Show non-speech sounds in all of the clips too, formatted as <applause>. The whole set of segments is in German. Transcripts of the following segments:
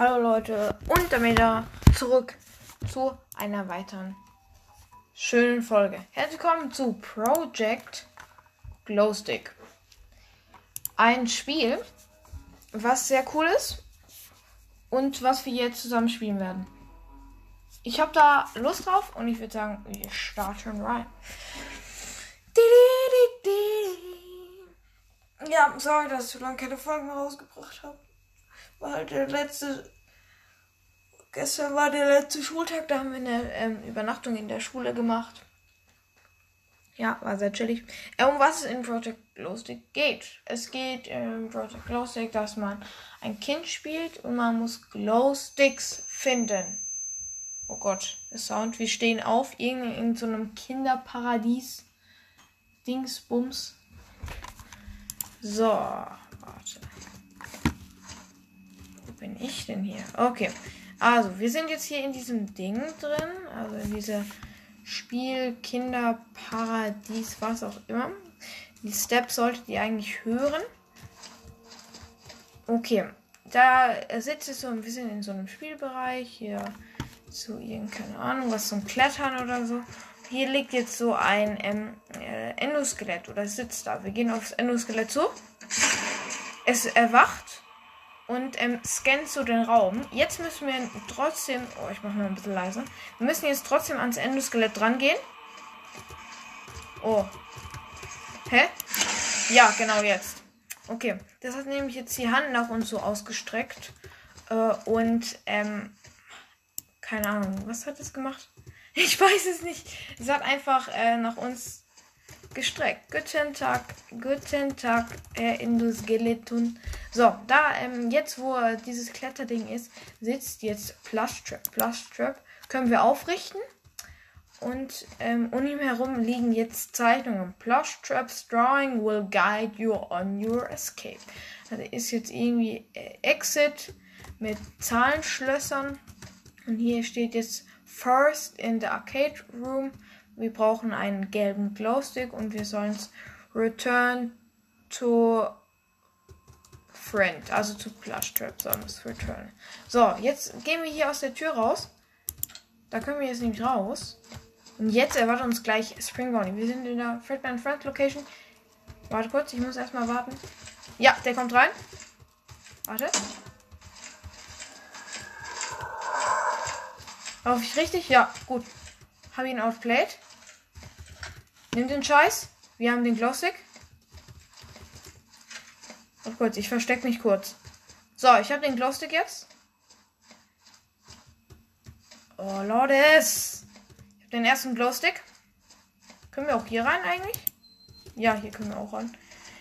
Hallo Leute und damit zurück zu einer weiteren schönen Folge. Herzlich willkommen zu Project Glowstick. Ein Spiel, was sehr cool ist und was wir jetzt zusammen spielen werden. Ich habe da Lust drauf und ich würde sagen, wir starten rein. Ja, sorry, dass ich so lange keine Folgen rausgebracht habe war halt der letzte. Gestern war der letzte Schultag, da haben wir eine ähm, Übernachtung in der Schule gemacht. Ja, war sehr chillig. Äh, um was es in Project Glowstick geht. Es geht in Project Glowstick, dass man ein Kind spielt und man muss Glowsticks finden. Oh Gott, der Sound. Wir stehen auf in, in so einem Kinderparadies. Dingsbums. So, warte bin ich denn hier? Okay. Also, wir sind jetzt hier in diesem Ding drin. Also in dieser Spiel, Kinder, Paradies, was auch immer. Die Steps solltet ihr eigentlich hören. Okay. Da sitzt es so ein bisschen in so einem Spielbereich. Hier zu irgendeine keine Ahnung, was zum Klettern oder so. Hier liegt jetzt so ein ähm, äh, Endoskelett oder sitzt da. Wir gehen aufs Endoskelett zu. Es erwacht und ähm, scannt so den Raum. Jetzt müssen wir trotzdem. Oh, ich mache mal ein bisschen leiser. Wir müssen jetzt trotzdem ans Endoskelett dran gehen. Oh. Hä? Ja, genau jetzt. Okay. Das hat nämlich jetzt die Hand nach uns so ausgestreckt. Äh, und, ähm. Keine Ahnung. Was hat es gemacht? <laughs> Ich weiß es nicht. Es hat einfach äh, nach uns gestreckt. Guten Tag, guten Tag, Herr Indusgeletun. So, da ähm, jetzt, wo dieses Kletterding ist, sitzt jetzt Plushtrap. Plushtrap können wir aufrichten. Und ähm, um ihn herum liegen jetzt Zeichnungen. Plushtrap's drawing will guide you on your escape. Also ist jetzt irgendwie äh, Exit mit Zahlenschlössern. Und hier steht jetzt First in the Arcade Room wir brauchen einen gelben Glowstick und wir sollen es return to friend, also zu Plush Trap sollen wir es return. So, jetzt gehen wir hier aus der Tür raus. Da können wir jetzt nämlich raus. Und jetzt erwartet uns gleich Spring Bonnie. Wir sind in der Fredman Friend Location. Warte kurz, ich muss erstmal warten. Ja, der kommt rein. Warte. Laufe ich richtig? Ja, gut. Habe ihn outplayed. Nimm den Scheiß. Wir haben den Glossick. Warte kurz, ich verstecke mich kurz. So, ich habe den Glowstick jetzt. Oh, Lordes. Ich habe den ersten Glowstick. Können wir auch hier rein eigentlich? Ja, hier können wir auch rein.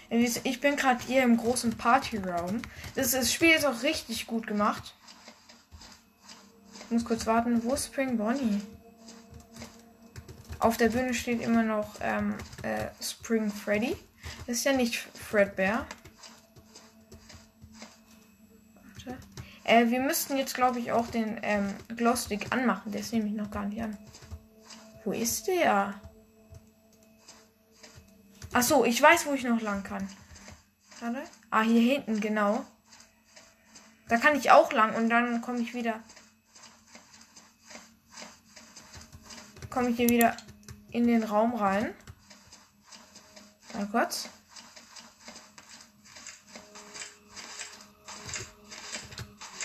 Ich bin gerade hier im großen Party-Raum. Das, das, Spiel ist auch richtig gut gemacht. Ich muss kurz warten. Wo ist Spring Bonnie? Auf der Bühne steht immer noch ähm, äh, Spring Freddy. Das ist ja nicht Fredbear. Warte. Äh, wir müssten jetzt, glaube ich, auch den ähm, Glowstick anmachen. Der ist nämlich noch gar nicht an. Wo ist der? Ach so, ich weiß, wo ich noch lang kann. Warte. Ah, hier hinten, genau. Da kann ich auch lang und dann komme ich wieder. Komme ich hier wieder in den Raum rein. Mal kurz.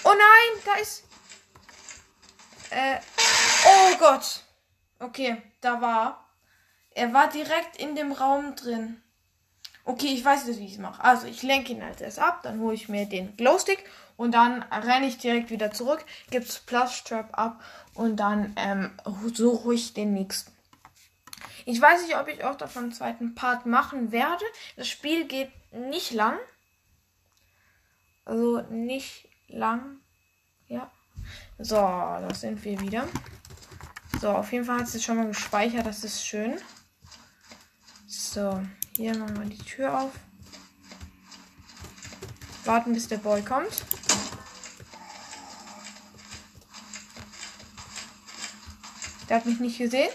Oh nein, da ist. Äh. Oh Gott. Okay, da war. Er war direkt in dem Raum drin. Okay, ich weiß jetzt, wie ich es mache. Also, ich lenke ihn als erst ab, dann hole ich mir den Glowstick und dann renne ich direkt wieder zurück, gibt's Plus Trap ab und dann ähm, suche ich den nächsten. Ich weiß nicht, ob ich auch davon einen zweiten Part machen werde. Das Spiel geht nicht lang. Also nicht lang. Ja. So, da sind wir wieder. So, auf jeden Fall hat es schon mal gespeichert. Das ist schön. So, hier machen wir die Tür auf. Warten, bis der Boy kommt. Der hat mich nicht gesehen.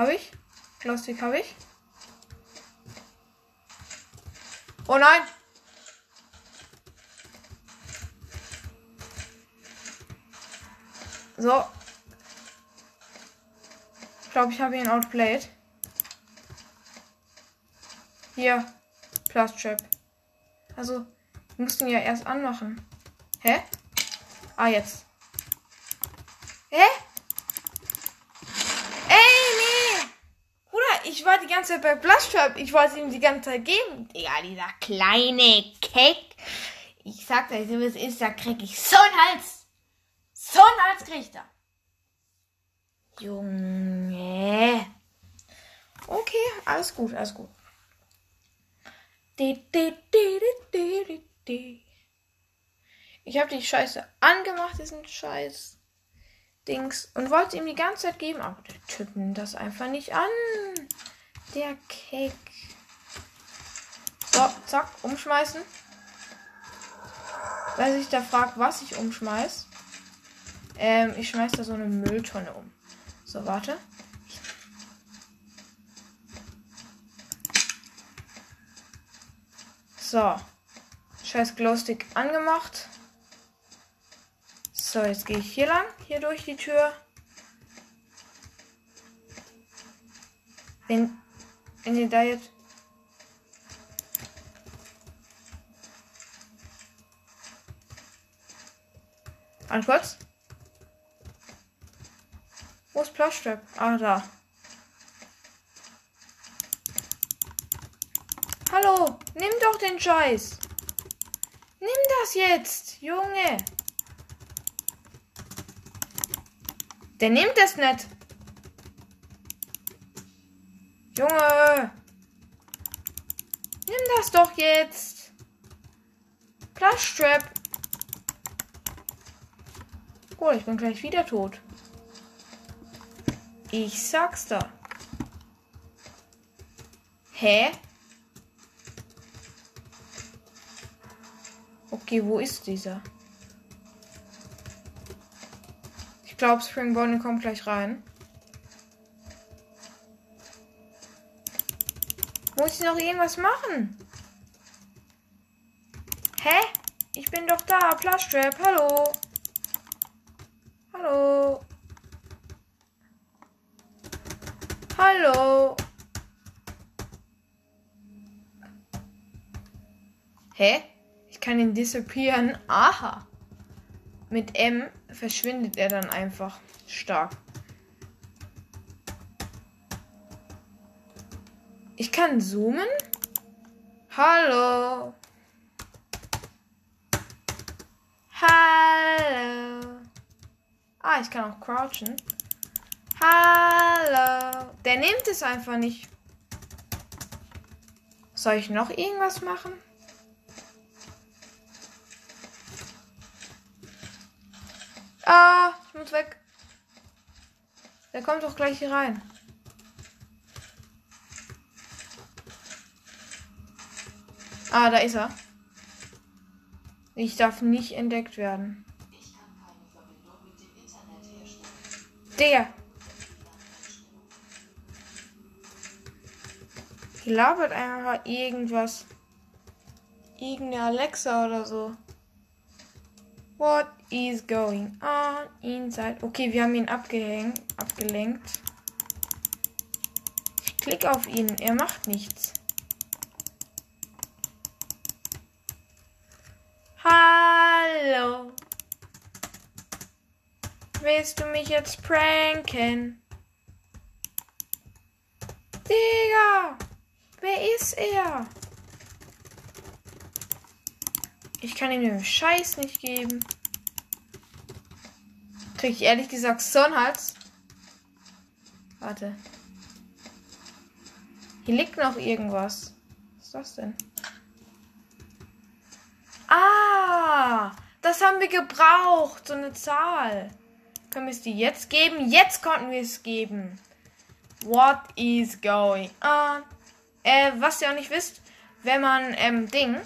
Habe ich? Plastik habe ich. Oh nein! So. Ich glaube, ich habe ihn outplayed. Hier. Plasttrap. Also, wir mussten ja erst anmachen. Hä? Ah, jetzt. Hä? Ich war die ganze Zeit bei Plus Trap. Ich wollte ihm die ganze Zeit geben. Digga, dieser kleine Keck. Ich sag euch, wie es ist, da krieg ich so einen Hals. So einen Hals krieg ich da. Junge. Okay, alles gut, alles gut. Ich habe die Scheiße angemacht, diesen Scheiß Dings, und wollte ihm die ganze Zeit geben, aber der Typ das einfach nicht an. Der Keck. So, zack, umschmeißen. Wer sich da fragt, was ich umschmeiß, ähm, ich schmeiß da so eine Mülltonne um. So, warte. So. Scheiß Glowstick angemacht. So, jetzt gehe ich hier lang, hier durch die Tür. Wenn, ihr da jetzt. An kurz. Wo ist Plushtrap? Ah, da. Hallo, nimm doch den Scheiß. Nimm das jetzt, Junge. Der nimmt es nicht. Junge. Nimm das doch jetzt. Plushtrap. Oh, ich bin gleich wieder tot. Ich sag's da. Hä? Okay, wo ist dieser? Ich glaube, Springbone kommt gleich rein. Muss ich noch irgendwas machen? Hä? Ich bin doch da. Plushtrap, hallo. Hallo. Hallo. Hä? Ich kann ihn disappearen. Aha. Mit M verschwindet er dann einfach stark. Ich kann zoomen. Hallo. Hallo. Ah, ich kann auch crouchen. Hallo. Der nimmt es einfach nicht. Soll ich noch irgendwas machen? Ah, ich muss weg. Der kommt doch gleich hier rein. Ah, da ist er. Ich darf nicht entdeckt werden. Der. Die labert einfach irgendwas. Irgendeine Alexa oder so. What is going on inside? Okay, wir haben ihn abgehängt, abgelenkt. Ich klicke auf ihn, er macht nichts. Hallo. Willst du mich jetzt pranken? Digga! Wer ist er? Ich kann ihm den Scheiß nicht geben. Krieg ich ehrlich gesagt so einen Hals. Warte. Hier liegt noch irgendwas. Was ist das denn? Ah! Das haben wir gebraucht. So eine Zahl. Können wir es die jetzt geben? Jetzt konnten wir es geben. What is going on? Äh, was ihr auch nicht wisst, wenn man, ähm, Ding,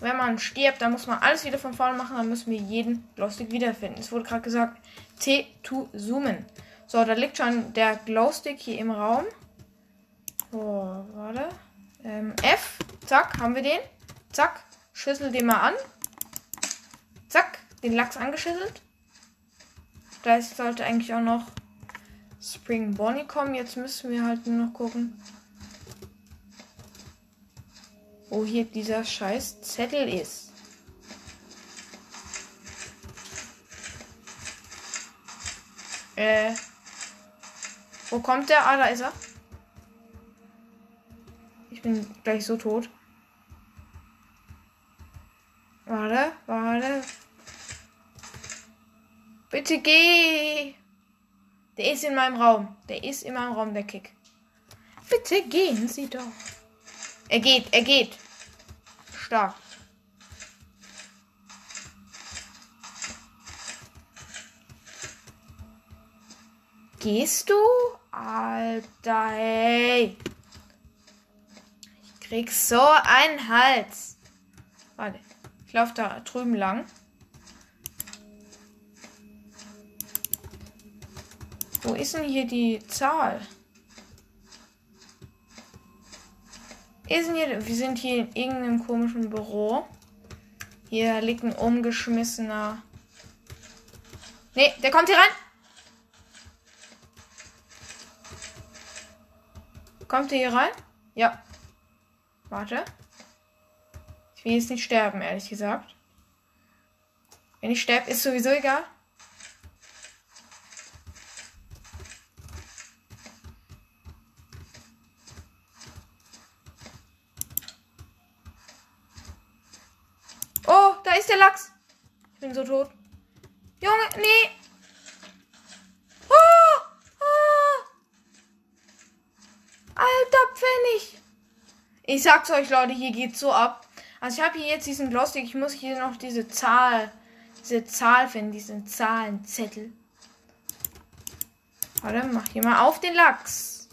wenn man stirbt, dann muss man alles wieder von vorne machen, dann müssen wir jeden Glowstick wiederfinden. Es wurde gerade gesagt, T to zoomen. So, da liegt schon der Glowstick hier im Raum. So, warte. Ähm, F, zack, haben wir den. Zack, schüssel den mal an. Zack, den Lachs angeschüsselt. Gleich sollte eigentlich auch noch Spring Bonnie kommen. Jetzt müssen wir halt nur noch gucken, wo hier dieser scheiß Zettel ist. Äh. Wo kommt der? Ah, da ist er. Ich bin gleich so tot. Warte, warte. Bitte geh. Der ist in meinem Raum. Der ist in meinem Raum, der Kick. Bitte gehen Sie doch. Er geht, er geht. Stark. Gehst du? Alter, hey. Ich krieg so einen Hals. Warte. Ich laufe da drüben lang. Wo ist denn hier die Zahl? Ist hier, wir sind hier in irgendeinem komischen Büro. Hier liegt ein umgeschmissener. Nee, der kommt hier rein. Kommt er hier rein? Ja. Warte. Will jetzt nicht sterben, ehrlich gesagt. Wenn ich sterbe, ist sowieso egal. Oh, da ist der Lachs. Ich bin so tot. Junge, nee. Oh, oh. Alter Pfennig. Ich sag's euch, Leute, hier geht's so ab. Also ich habe hier jetzt diesen Glowstick. Ich muss hier noch diese Zahl, diese Zahl finden, diesen Zahlenzettel. Warte, mach hier mal auf den Lachs.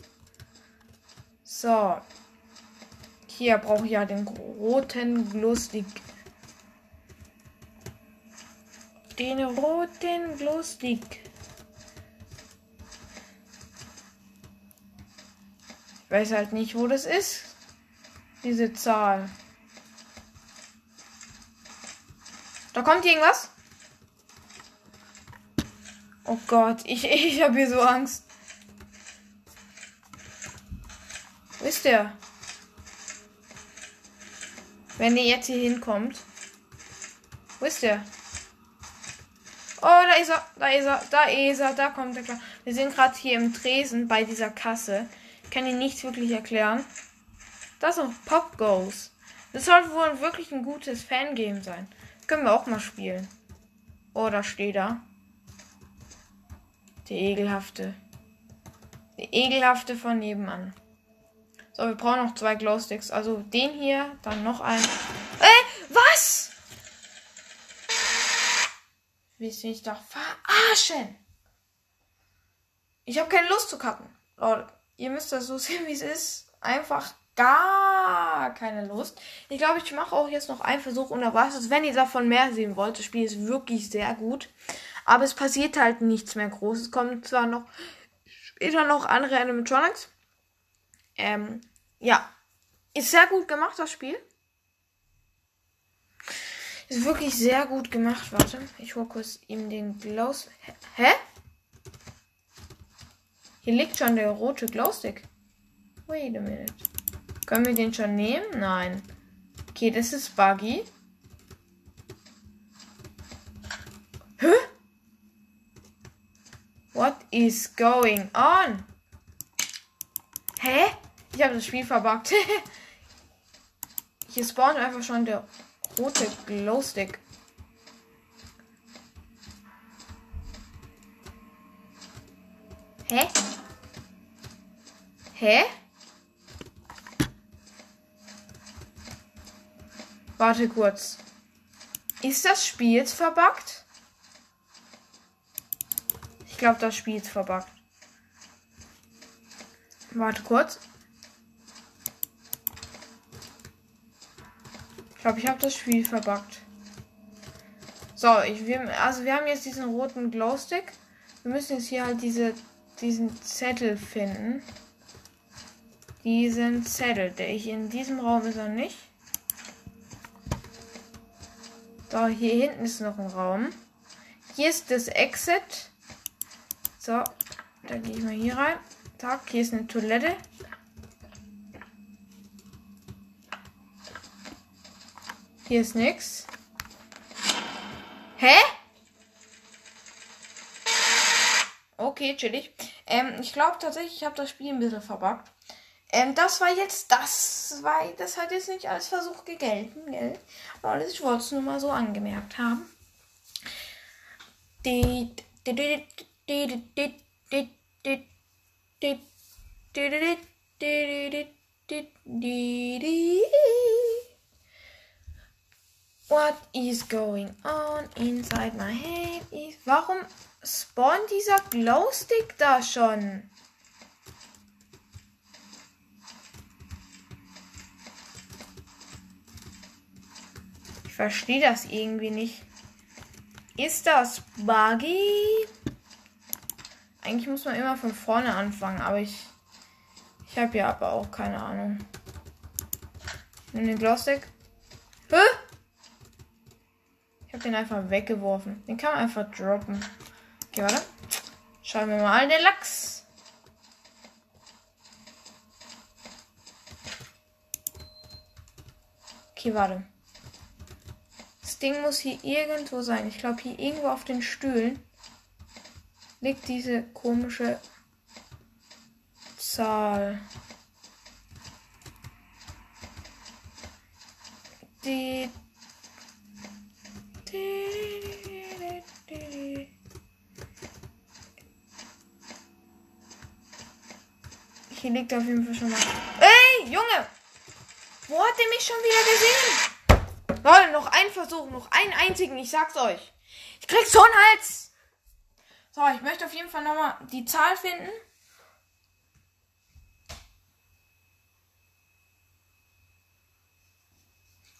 So. Hier brauche ich ja den roten Glowstick. Den roten Glowstick. Ich weiß halt nicht, wo das ist. Diese Zahl. Da kommt irgendwas. Oh Gott, ich, <laughs> ich habe hier so Angst. Wo ist der? Wenn der jetzt hier hinkommt. Wo ist der? Oh, da ist er, da ist er, da ist er, da kommt er klar. Wir sind gerade hier im Tresen bei dieser Kasse. Ich kann Ihnen nichts wirklich erklären. Das ist noch Pop Goes. Das soll wohl wirklich ein gutes Fangame sein. Können wir auch mal spielen. Oh, da steht er. Der ekelhafte. Der ekelhafte von nebenan. So, wir brauchen noch zwei Glowsticks. Also den hier, dann noch einen. Äh, was? Willst du mich doch verarschen? Ich habe keine Lust zu cutten. Leute, ihr müsst das so sehen, wie es ist. Einfach gar keine Lust. Ich glaube, ich mache auch jetzt noch einen Versuch unter Wasser. Wenn ihr davon mehr sehen wollt, das Spiel ist wirklich sehr gut. Aber es passiert halt nichts mehr groß. Es kommen zwar noch später noch andere Animatronics. Ähm, ja. Ist sehr gut gemacht, das Spiel. Ist wirklich sehr gut gemacht. Warte, ich hole kurz ihm den Glows. Hä? Hier liegt schon der rote Glowstick. Wait a minute. Können wir den schon nehmen? Nein. Okay, das ist Buggy. Hä? What is going on? Hä? Ich habe das Spiel verbuggt. <laughs> Hier spawnt einfach schon der rote Glowstick. Hä? Hä? Warte kurz. Ist das Spiel jetzt verbuggt? Ich glaube, das Spiel ist verbuggt. Warte kurz. Ich glaube, ich habe das Spiel verbuggt. So, ich, wir, also wir haben jetzt diesen roten Glowstick. Wir müssen jetzt hier halt diese, diesen Zettel finden. Diesen Zettel, der ich in diesem Raum ist er nicht. So, hier hinten ist noch ein Raum. Hier ist das Exit. So, dann gehe ich mal hier rein. Zack, hier ist eine Toilette. Hier ist nix. Hä? Okay, chillig. Ähm, ich glaube tatsächlich, ich habe das Spiel ein bisschen verbuggt. Ähm, das war jetzt das, weil das hat jetzt nicht als Versuch gegelten, gell? Aber ich wollte es nur mal so angemerkt haben. What is going on inside my head? Warum spawnt dieser Glowstick da schon? Verstehe das irgendwie nicht. Ist das buggy? Eigentlich muss man immer von vorne anfangen, aber ich ich habe ja aber auch keine Ahnung. Nimm den Glowstick. Hä? Ich habe den einfach weggeworfen. Den kann man einfach droppen. Okay, warte. Schauen wir mal den Lachs. Okay, warte. Ding muss hier irgendwo sein. Ich glaube, hier irgendwo auf den Stühlen liegt diese komische Zahl. Die. Hier liegt auf jeden Fall schon mal. Ey, Junge! Wo hat er mich schon wieder gesehen? Leute, noch ein Versuch, noch einen einzigen, ich sag's euch. Ich krieg so einen Hals. So, ich möchte auf jeden Fall nochmal die Zahl finden.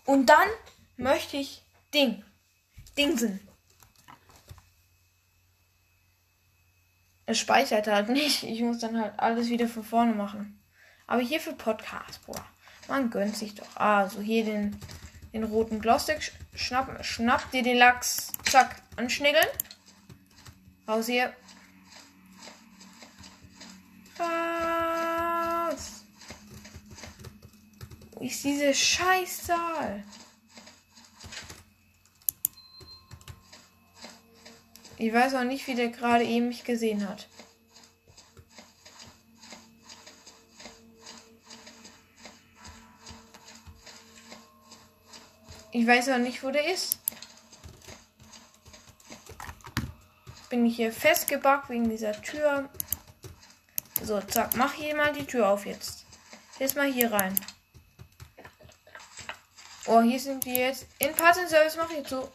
Und dann möchte ich Ding. Dingsen. Es speichert halt nicht. Ich muss dann halt alles wieder von vorne machen. Aber hier für Podcast, boah. Man gönnt sich doch. Also hier den, den roten Glowstick. Schnapp, schnapp dir den Lachs. Zack. Anschniggeln. Raus hier. Raus. Wo ist diese Scheißzahl? Ich weiß auch nicht, wie der gerade eben mich gesehen hat. Ich weiß auch nicht, wo der ist. Bin ich hier festgebackt wegen dieser Tür. So, zack, mach hier mal die Tür auf jetzt. Jetzt mal hier rein. Oh, hier sind wir jetzt. In Parts and Service mach ich zu.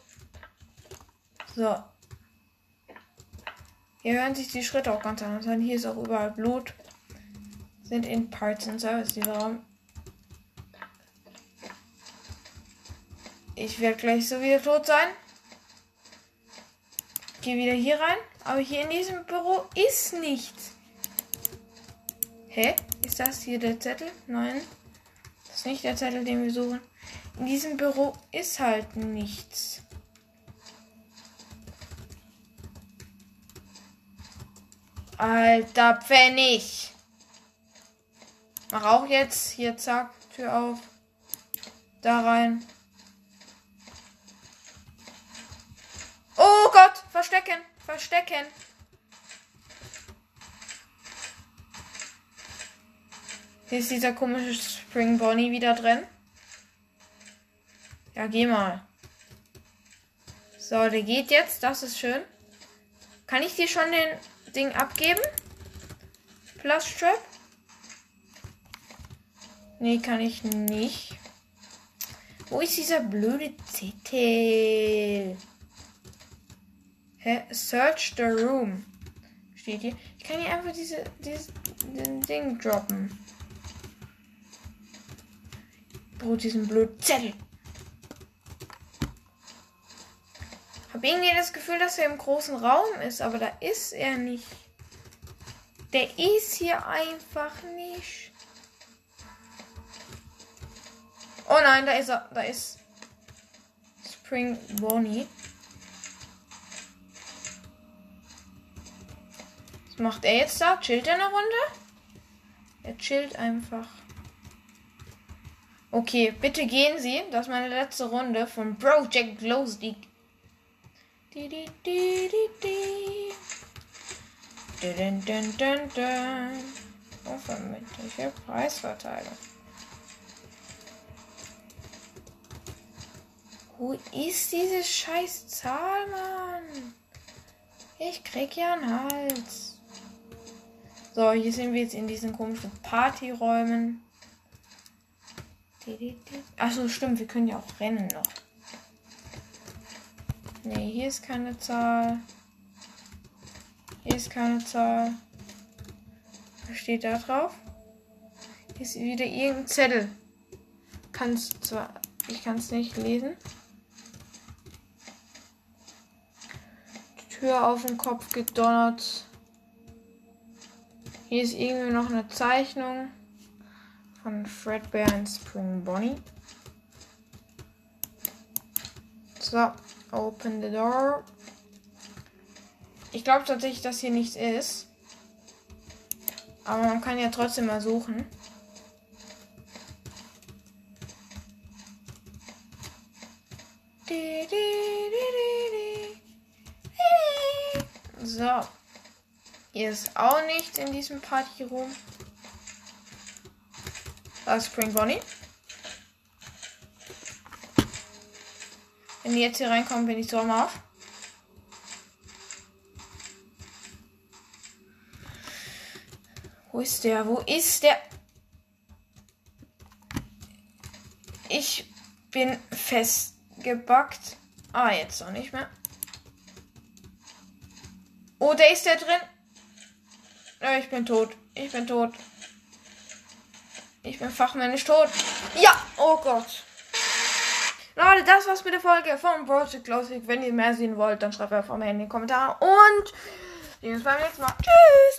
So. Hier hören sich die Schritte auch ganz anders an. Hier ist auch überall Blut. Sind in Parts and Service dieser Raum. Ich werde gleich so wieder tot sein. Gehe wieder hier rein. Aber hier in diesem Büro ist nichts. Hä? Ist das hier der Zettel? Nein. Das ist nicht der Zettel, den wir suchen. In diesem Büro ist halt nichts. Alter Pfennig. Mach auch jetzt. Hier, zack. Tür auf. Da rein. Oh Gott. Verstecken. Verstecken. Hier ist dieser komische Spring Bonnie wieder drin. Ja, geh mal. So, der geht jetzt. Das ist schön. Kann ich dir schon den Ding abgeben? Plus Strap? Nee, kann ich nicht. Wo ist dieser blöde Zettel? Hä? Search the room. Steht hier. Ich kann hier einfach diese, dieses Ding droppen. Brot diesen blöden Zettel. Hab irgendwie das Gefühl, dass er im großen Raum ist, aber da ist er nicht. Der ist hier einfach nicht. Oh nein, da ist er. Da ist Spring Bonnie. Macht er jetzt da? Chillt er eine Runde? Er chillt einfach. Okay, bitte gehen Sie. Das ist meine letzte Runde von Project Glow Stick. Di, di, di, di, di. Dun, dun, dun, dun. Unvermittliche Preisverteilung. Wo ist diese scheiß Zahl, Mann? Ich krieg ja einen Hals. So, hier sind wir jetzt in diesen komischen Partyräumen. Achso, stimmt, wir können ja auch rennen noch. Ne, hier ist keine Zahl. Hier ist keine Zahl. Was steht da drauf? Hier ist wieder irgendein Zettel. Kannst zwar, ich kann es nicht lesen. Die Tür auf den Kopf gedonnert. Hier ist irgendwie noch eine Zeichnung von Fredbear und Spring Bonnie. So, open the door. Ich glaube tatsächlich, dass hier nichts ist. Aber man kann ja trotzdem mal suchen. So. Hier ist auch nichts in diesem Partyroom. Da ist Spring Bonnie. Wenn die jetzt hier reinkommen, bin ich so am Arsch. Wo ist der? Wo ist der? Ich bin festgebackt. Ah, jetzt noch nicht mehr. Oh, der ist der drin. Ich bin tot. Ich bin tot. Ich bin fachmännisch tot. Ja, oh Gott. Leute, das war's mit der Folge von Project Classic. Wenn ihr mehr sehen wollt, dann schreibt einfach mal in die Kommentare. Und wir sehen uns beim nächsten Mal. Tschüss.